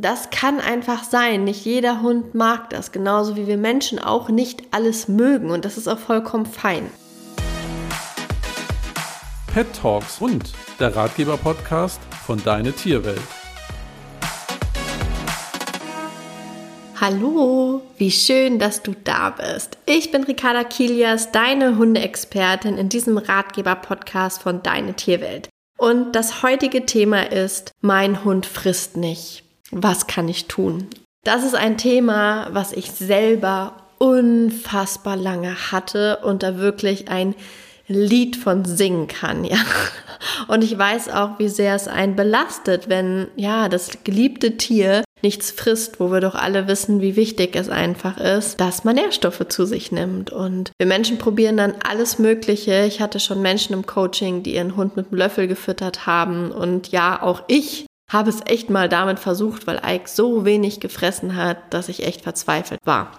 Das kann einfach sein. Nicht jeder Hund mag das, genauso wie wir Menschen auch nicht alles mögen und das ist auch vollkommen fein. Pet Talks Hund, der Ratgeber-Podcast von Deine Tierwelt. Hallo, wie schön, dass du da bist. Ich bin Ricarda Kilias, deine Hundeexpertin in diesem Ratgeber-Podcast von Deine Tierwelt. Und das heutige Thema ist, mein Hund frisst nicht. Was kann ich tun? Das ist ein Thema, was ich selber unfassbar lange hatte und da wirklich ein Lied von singen kann, ja. Und ich weiß auch, wie sehr es einen belastet, wenn, ja, das geliebte Tier nichts frisst, wo wir doch alle wissen, wie wichtig es einfach ist, dass man Nährstoffe zu sich nimmt. Und wir Menschen probieren dann alles Mögliche. Ich hatte schon Menschen im Coaching, die ihren Hund mit einem Löffel gefüttert haben. Und ja, auch ich habe es echt mal damit versucht, weil Ike so wenig gefressen hat, dass ich echt verzweifelt war.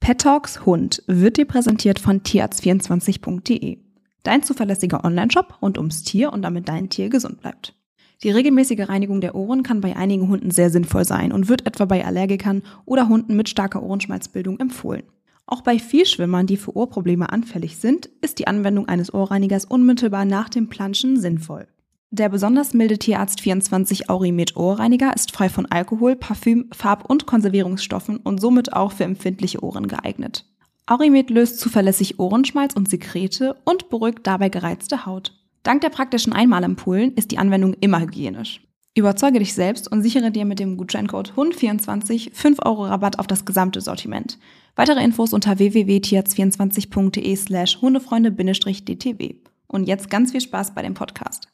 Pet Talks Hund wird dir präsentiert von tierarzt24.de. Dein zuverlässiger Onlineshop rund ums Tier und damit dein Tier gesund bleibt. Die regelmäßige Reinigung der Ohren kann bei einigen Hunden sehr sinnvoll sein und wird etwa bei Allergikern oder Hunden mit starker Ohrenschmalzbildung empfohlen. Auch bei Vielschwimmern, die für Ohrprobleme anfällig sind, ist die Anwendung eines Ohrreinigers unmittelbar nach dem Planschen sinnvoll. Der besonders milde Tierarzt 24 Aurimet Ohrreiniger ist frei von Alkohol, Parfüm, Farb- und Konservierungsstoffen und somit auch für empfindliche Ohren geeignet. Aurimet löst zuverlässig Ohrenschmalz und Sekrete und beruhigt dabei gereizte Haut. Dank der praktischen Einmalampullen ist die Anwendung immer hygienisch. Überzeuge dich selbst und sichere dir mit dem Gutscheincode HUND24 5 Euro Rabatt auf das gesamte Sortiment. Weitere Infos unter www.tierarzt24.de slash hundefreunde-dtw. Und jetzt ganz viel Spaß bei dem Podcast.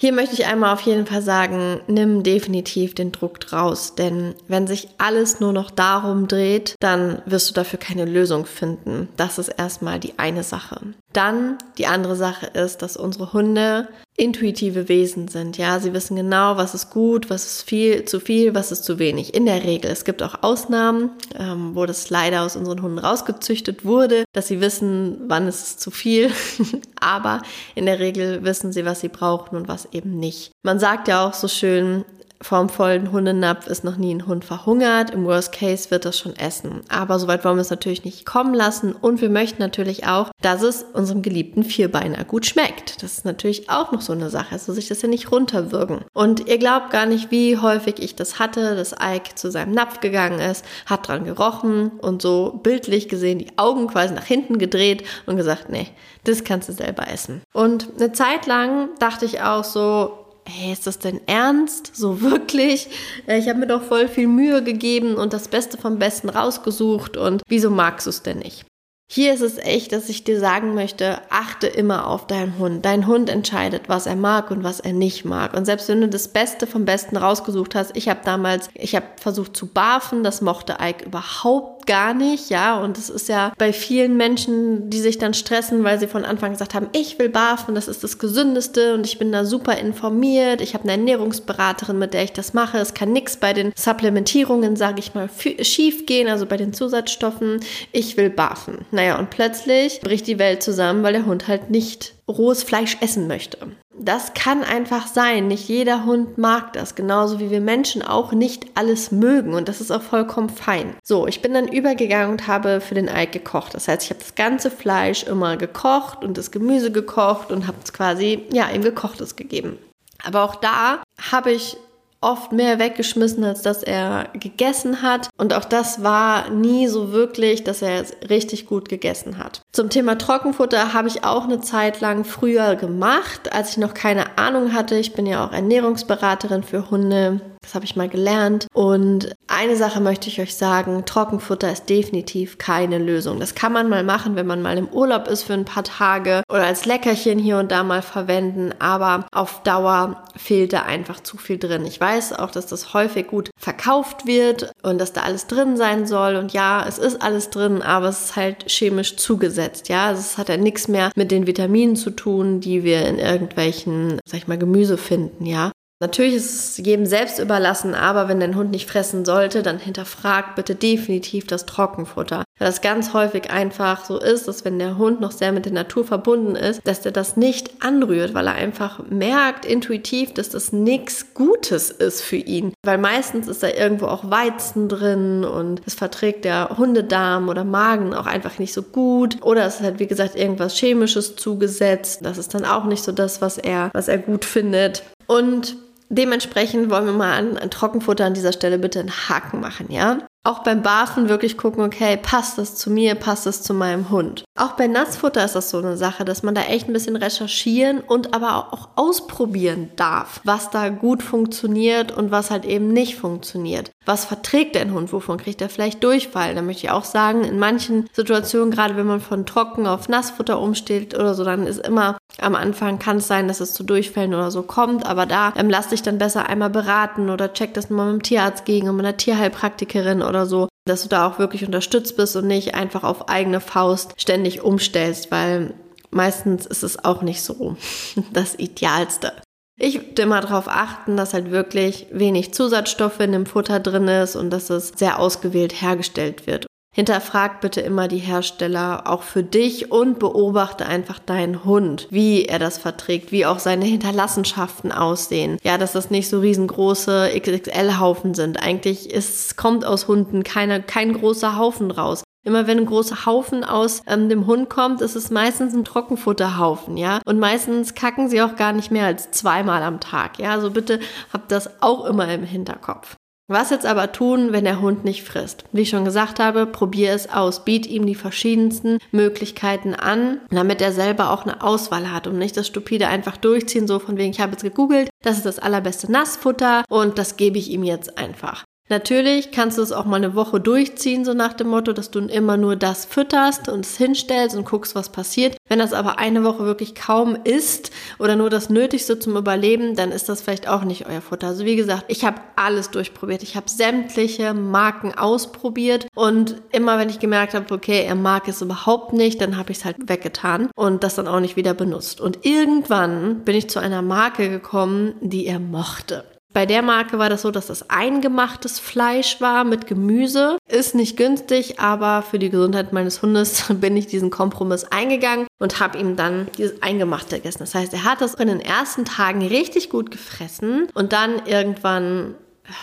Hier möchte ich einmal auf jeden Fall sagen, nimm definitiv den Druck raus, denn wenn sich alles nur noch darum dreht, dann wirst du dafür keine Lösung finden. Das ist erstmal die eine Sache. Dann die andere Sache ist, dass unsere Hunde intuitive Wesen sind. Ja, sie wissen genau, was ist gut, was ist viel, zu viel, was ist zu wenig. In der Regel. Es gibt auch Ausnahmen, ähm, wo das leider aus unseren Hunden rausgezüchtet wurde, dass sie wissen, wann ist es zu viel. Aber in der Regel wissen sie, was sie brauchen und was eben nicht. Man sagt ja auch so schön, vorm vollen Hundenapf ist noch nie ein Hund verhungert. Im Worst Case wird das schon essen. Aber soweit wollen wir es natürlich nicht kommen lassen. Und wir möchten natürlich auch, dass es unserem geliebten Vierbeiner gut schmeckt. Das ist natürlich auch noch so eine Sache. Also sich das ja nicht runterwürgen. Und ihr glaubt gar nicht, wie häufig ich das hatte, dass Ike zu seinem Napf gegangen ist, hat dran gerochen und so bildlich gesehen die Augen quasi nach hinten gedreht und gesagt, nee, das kannst du selber essen. Und eine Zeit lang dachte ich auch so, hey, ist das denn ernst? So wirklich? Äh, ich habe mir doch voll viel Mühe gegeben und das Beste vom Besten rausgesucht und wieso magst du es denn nicht? Hier ist es echt, dass ich dir sagen möchte, achte immer auf deinen Hund. Dein Hund entscheidet, was er mag und was er nicht mag. Und selbst wenn du das Beste vom Besten rausgesucht hast, ich habe damals, ich habe versucht zu barfen, das mochte Ike überhaupt gar nicht, ja. Und es ist ja bei vielen Menschen, die sich dann stressen, weil sie von Anfang gesagt haben, ich will barfen, das ist das Gesündeste und ich bin da super informiert. Ich habe eine Ernährungsberaterin, mit der ich das mache. Es kann nichts bei den Supplementierungen, sage ich mal, schief gehen, also bei den Zusatzstoffen. Ich will barfen. Naja, und plötzlich bricht die Welt zusammen, weil der Hund halt nicht rohes Fleisch essen möchte. Das kann einfach sein. Nicht jeder Hund mag das, genauso wie wir Menschen auch nicht alles mögen und das ist auch vollkommen fein. So, ich bin dann übergegangen und habe für den Eik gekocht. Das heißt, ich habe das ganze Fleisch immer gekocht und das Gemüse gekocht und habe es quasi, ja, ihm gekochtes gegeben. Aber auch da habe ich oft mehr weggeschmissen, als dass er gegessen hat. Und auch das war nie so wirklich, dass er richtig gut gegessen hat. Zum Thema Trockenfutter habe ich auch eine Zeit lang früher gemacht, als ich noch keine Ahnung hatte. Ich bin ja auch Ernährungsberaterin für Hunde. Das habe ich mal gelernt. Und eine Sache möchte ich euch sagen, Trockenfutter ist definitiv keine Lösung. Das kann man mal machen, wenn man mal im Urlaub ist für ein paar Tage oder als Leckerchen hier und da mal verwenden. Aber auf Dauer fehlt da einfach zu viel drin. Ich weiß auch, dass das häufig gut verkauft wird und dass da alles drin sein soll. Und ja, es ist alles drin, aber es ist halt chemisch zugesetzt. Ja, also es hat ja nichts mehr mit den Vitaminen zu tun, die wir in irgendwelchen, sag ich mal, Gemüse finden. Ja, Natürlich ist es jedem selbst überlassen, aber wenn dein Hund nicht fressen sollte, dann hinterfrag bitte definitiv das Trockenfutter. Weil das ganz häufig einfach so ist, dass wenn der Hund noch sehr mit der Natur verbunden ist, dass der das nicht anrührt, weil er einfach merkt intuitiv, dass das nichts Gutes ist für ihn. Weil meistens ist da irgendwo auch Weizen drin und es verträgt der Hundedarm oder Magen auch einfach nicht so gut. Oder es ist halt, wie gesagt, irgendwas Chemisches zugesetzt. Das ist dann auch nicht so das, was er, was er gut findet. Und Dementsprechend wollen wir mal an, an Trockenfutter an dieser Stelle bitte einen Haken machen, ja? Auch beim Barfen wirklich gucken, okay, passt das zu mir, passt das zu meinem Hund. Auch bei Nassfutter ist das so eine Sache, dass man da echt ein bisschen recherchieren und aber auch ausprobieren darf, was da gut funktioniert und was halt eben nicht funktioniert. Was verträgt dein Hund? Wovon kriegt er vielleicht Durchfall? Da möchte ich auch sagen, in manchen Situationen, gerade wenn man von Trocken auf Nassfutter umsteht oder so, dann ist immer am Anfang kann es sein, dass es zu Durchfällen oder so kommt, aber da ähm, lass dich dann besser einmal beraten oder check das mal mit dem Tierarzt gegen und mit einer Tierheilpraktikerin oder so, dass du da auch wirklich unterstützt bist und nicht einfach auf eigene Faust ständig umstellst, weil meistens ist es auch nicht so das Idealste. Ich würde immer darauf achten, dass halt wirklich wenig Zusatzstoffe in dem Futter drin ist und dass es sehr ausgewählt hergestellt wird. Hinterfrag bitte immer die Hersteller auch für dich und beobachte einfach deinen Hund, wie er das verträgt, wie auch seine Hinterlassenschaften aussehen. Ja, dass das nicht so riesengroße XXL-Haufen sind. Eigentlich ist, kommt aus Hunden keine, kein großer Haufen raus. Immer wenn ein großer Haufen aus ähm, dem Hund kommt, ist es meistens ein Trockenfutterhaufen, ja. Und meistens kacken sie auch gar nicht mehr als zweimal am Tag, ja. Also bitte habt das auch immer im Hinterkopf. Was jetzt aber tun, wenn der Hund nicht frisst? Wie ich schon gesagt habe, probier es aus. Biet ihm die verschiedensten Möglichkeiten an, damit er selber auch eine Auswahl hat und nicht das stupide einfach durchziehen, so von wegen, ich habe jetzt gegoogelt, das ist das allerbeste Nassfutter und das gebe ich ihm jetzt einfach. Natürlich kannst du es auch mal eine Woche durchziehen, so nach dem Motto, dass du immer nur das fütterst und es hinstellst und guckst, was passiert. Wenn das aber eine Woche wirklich kaum ist oder nur das Nötigste zum Überleben, dann ist das vielleicht auch nicht euer Futter. Also wie gesagt, ich habe alles durchprobiert. Ich habe sämtliche Marken ausprobiert und immer wenn ich gemerkt habe, okay, er mag es überhaupt nicht, dann habe ich es halt weggetan und das dann auch nicht wieder benutzt. Und irgendwann bin ich zu einer Marke gekommen, die er mochte. Bei der Marke war das so, dass das eingemachtes Fleisch war mit Gemüse. Ist nicht günstig, aber für die Gesundheit meines Hundes bin ich diesen Kompromiss eingegangen und habe ihm dann dieses Eingemachte gegessen. Das heißt, er hat das in den ersten Tagen richtig gut gefressen und dann irgendwann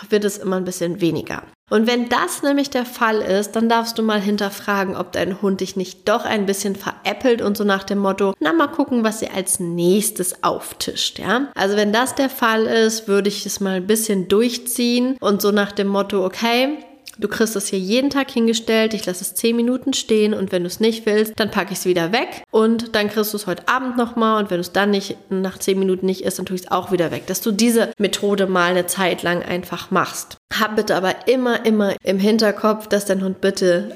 wird es immer ein bisschen weniger. Und wenn das nämlich der Fall ist, dann darfst du mal hinterfragen, ob dein Hund dich nicht doch ein bisschen veräppelt und so nach dem Motto, na mal gucken, was sie als nächstes auftischt, ja? Also wenn das der Fall ist, würde ich es mal ein bisschen durchziehen und so nach dem Motto, okay, Du kriegst es hier jeden Tag hingestellt, ich lasse es 10 Minuten stehen und wenn du es nicht willst, dann packe ich es wieder weg und dann kriegst du es heute Abend nochmal und wenn du es dann nicht nach 10 Minuten nicht isst, dann tue ich es auch wieder weg. Dass du diese Methode mal eine Zeit lang einfach machst. Hab bitte aber immer, immer im Hinterkopf, dass dein Hund bitte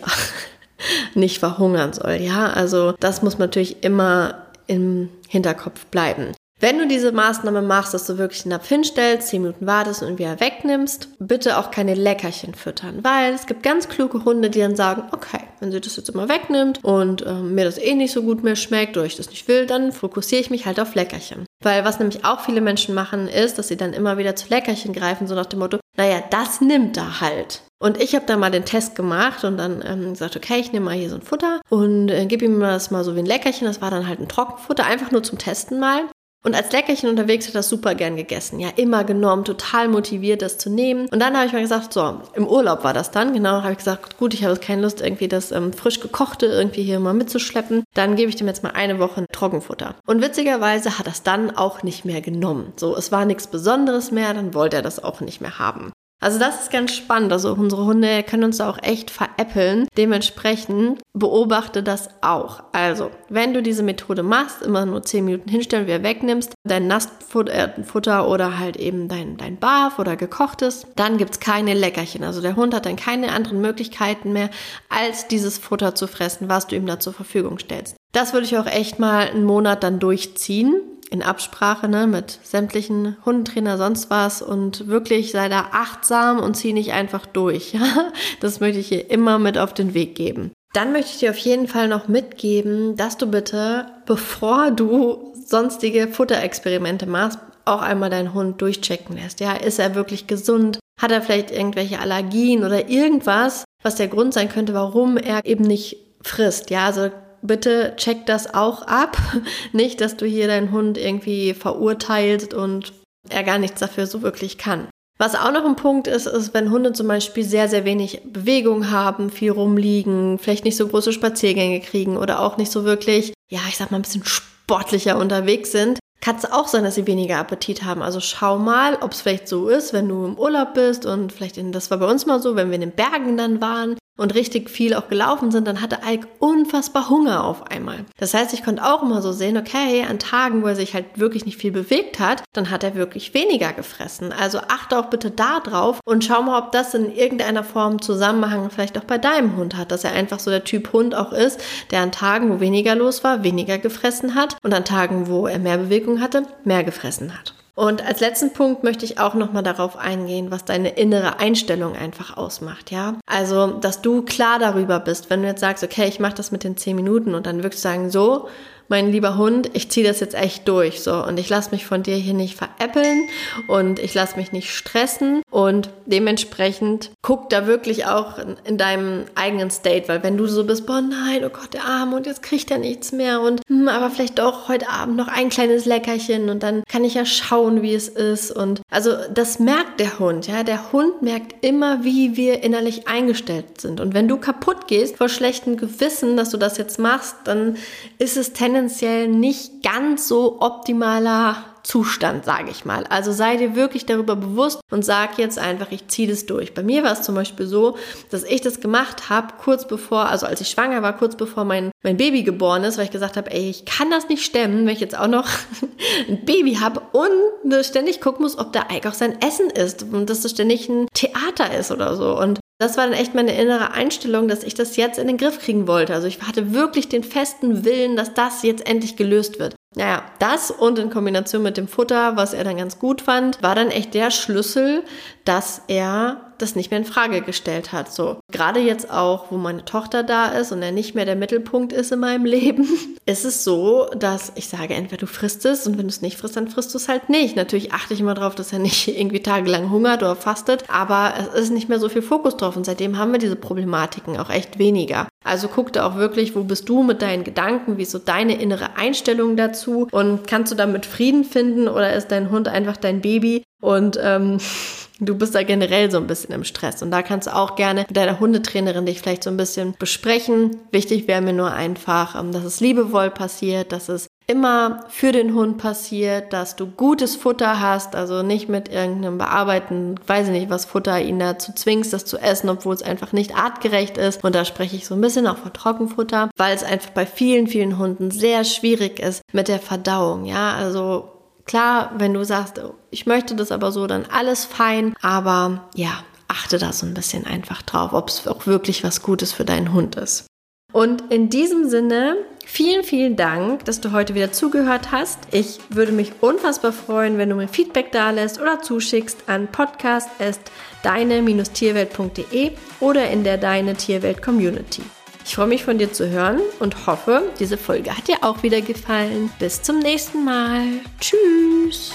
nicht verhungern soll. Ja, also das muss natürlich immer im Hinterkopf bleiben. Wenn du diese Maßnahme machst, dass du wirklich den Napf hinstellst, 10 Minuten wartest und wieder wegnimmst, bitte auch keine Leckerchen füttern, weil es gibt ganz kluge Hunde, die dann sagen, okay, wenn sie das jetzt immer wegnimmt und äh, mir das eh nicht so gut mehr schmeckt oder ich das nicht will, dann fokussiere ich mich halt auf Leckerchen. Weil was nämlich auch viele Menschen machen, ist, dass sie dann immer wieder zu Leckerchen greifen, so nach dem Motto, naja, das nimmt er halt. Und ich habe dann mal den Test gemacht und dann ähm, gesagt, okay, ich nehme mal hier so ein Futter und äh, gebe ihm das mal so wie ein Leckerchen. Das war dann halt ein Trockenfutter, einfach nur zum Testen mal. Und als Leckerchen unterwegs hat er das super gern gegessen. Ja, immer genommen, total motiviert, das zu nehmen. Und dann habe ich mal gesagt, so, im Urlaub war das dann, genau, habe ich gesagt, gut, ich habe keine Lust, irgendwie das ähm, frisch gekochte irgendwie hier mal mitzuschleppen. Dann gebe ich dem jetzt mal eine Woche Trockenfutter. Und witzigerweise hat er es dann auch nicht mehr genommen. So, es war nichts Besonderes mehr, dann wollte er das auch nicht mehr haben. Also das ist ganz spannend. Also unsere Hunde können uns da auch echt veräppeln. Dementsprechend beobachte das auch. Also, wenn du diese Methode machst, immer nur 10 Minuten hinstellen, wieder wegnimmst, dein Nassfutter oder halt eben dein, dein Barf oder gekochtes, dann gibt's keine Leckerchen. Also der Hund hat dann keine anderen Möglichkeiten mehr, als dieses Futter zu fressen, was du ihm da zur Verfügung stellst. Das würde ich auch echt mal einen Monat dann durchziehen in Absprache ne, mit sämtlichen Hundentrainer, sonst was und wirklich sei da achtsam und zieh nicht einfach durch. Ja? Das möchte ich hier immer mit auf den Weg geben. Dann möchte ich dir auf jeden Fall noch mitgeben, dass du bitte, bevor du sonstige Futterexperimente machst, auch einmal deinen Hund durchchecken lässt. Ja, ist er wirklich gesund? Hat er vielleicht irgendwelche Allergien oder irgendwas, was der Grund sein könnte, warum er eben nicht frisst? Ja, also bitte check das auch ab. Nicht, dass du hier deinen Hund irgendwie verurteilst und er gar nichts dafür so wirklich kann. Was auch noch ein Punkt ist, ist, wenn Hunde zum Beispiel sehr, sehr wenig Bewegung haben, viel rumliegen, vielleicht nicht so große Spaziergänge kriegen oder auch nicht so wirklich, ja, ich sag mal, ein bisschen sportlicher unterwegs sind, kann es auch sein, dass sie weniger Appetit haben. Also schau mal, ob es vielleicht so ist, wenn du im Urlaub bist und vielleicht, in, das war bei uns mal so, wenn wir in den Bergen dann waren, und richtig viel auch gelaufen sind, dann hatte Ike unfassbar Hunger auf einmal. Das heißt, ich konnte auch immer so sehen, okay, an Tagen, wo er sich halt wirklich nicht viel bewegt hat, dann hat er wirklich weniger gefressen. Also achte auch bitte da drauf und schau mal, ob das in irgendeiner Form Zusammenhang vielleicht auch bei deinem Hund hat, dass er einfach so der Typ Hund auch ist, der an Tagen, wo weniger los war, weniger gefressen hat und an Tagen, wo er mehr Bewegung hatte, mehr gefressen hat. Und als letzten Punkt möchte ich auch nochmal darauf eingehen, was deine innere Einstellung einfach ausmacht, ja. Also, dass du klar darüber bist, wenn du jetzt sagst, okay, ich mache das mit den zehn Minuten und dann wirklich sagen, so, mein lieber Hund, ich ziehe das jetzt echt durch so. Und ich lasse mich von dir hier nicht veräppeln und ich lasse mich nicht stressen. Und dementsprechend guck da wirklich auch in, in, deinem eigenen State, weil wenn du so bist, boah nein, oh Gott, der Arm und jetzt kriegt er nichts mehr und hm, aber vielleicht doch heute Abend noch ein kleines Leckerchen und dann kann ich ja schauen, wie es ist. Und also das merkt der Hund, ja, der Hund merkt immer, wie wir innerlich eingestellt sind. Und wenn du kaputt gehst vor schlechtem Gewissen, dass du das jetzt machst, dann ist es tendenziell tendenziell nicht ganz so optimaler Zustand, sage ich mal. Also sei dir wirklich darüber bewusst und sag jetzt einfach, ich ziehe das durch. Bei mir war es zum Beispiel so, dass ich das gemacht habe, kurz bevor, also als ich schwanger war, kurz bevor mein, mein Baby geboren ist, weil ich gesagt habe, ey, ich kann das nicht stemmen, wenn ich jetzt auch noch ein Baby habe und ständig gucken muss, ob der Eik auch sein Essen ist und dass das ständig ein Theater ist oder so. Und das war dann echt meine innere Einstellung, dass ich das jetzt in den Griff kriegen wollte. Also ich hatte wirklich den festen Willen, dass das jetzt endlich gelöst wird. Naja, das und in Kombination mit dem Futter, was er dann ganz gut fand, war dann echt der Schlüssel, dass er das nicht mehr in Frage gestellt hat. So, gerade jetzt auch, wo meine Tochter da ist und er nicht mehr der Mittelpunkt ist in meinem Leben, ist es so, dass ich sage, entweder du frisst es und wenn du es nicht frisst, dann frisst du es halt nicht. Natürlich achte ich immer darauf, dass er nicht irgendwie tagelang hungert oder fastet, aber es ist nicht mehr so viel Fokus drauf und seitdem haben wir diese Problematiken auch echt weniger. Also guck da auch wirklich, wo bist du mit deinen Gedanken, wie ist so deine innere Einstellung dazu und kannst du damit Frieden finden oder ist dein Hund einfach dein Baby und ähm, Du bist da generell so ein bisschen im Stress und da kannst du auch gerne mit deiner Hundetrainerin dich vielleicht so ein bisschen besprechen. Wichtig wäre mir nur einfach, ähm, dass es liebevoll passiert, dass es immer für den Hund passiert, dass du gutes Futter hast, also nicht mit irgendeinem bearbeiteten, weiß ich nicht, was Futter ihn dazu zwingst, das zu essen, obwohl es einfach nicht artgerecht ist. Und da spreche ich so ein bisschen auch von Trockenfutter, weil es einfach bei vielen, vielen Hunden sehr schwierig ist mit der Verdauung. Ja, also Klar, wenn du sagst, oh, ich möchte das aber so, dann alles fein. Aber ja, achte da so ein bisschen einfach drauf, ob es auch wirklich was Gutes für deinen Hund ist. Und in diesem Sinne, vielen, vielen Dank, dass du heute wieder zugehört hast. Ich würde mich unfassbar freuen, wenn du mir Feedback da lässt oder zuschickst an podcast.deine-tierwelt.de oder in der Deine Tierwelt Community. Ich freue mich von dir zu hören und hoffe, diese Folge hat dir auch wieder gefallen. Bis zum nächsten Mal. Tschüss.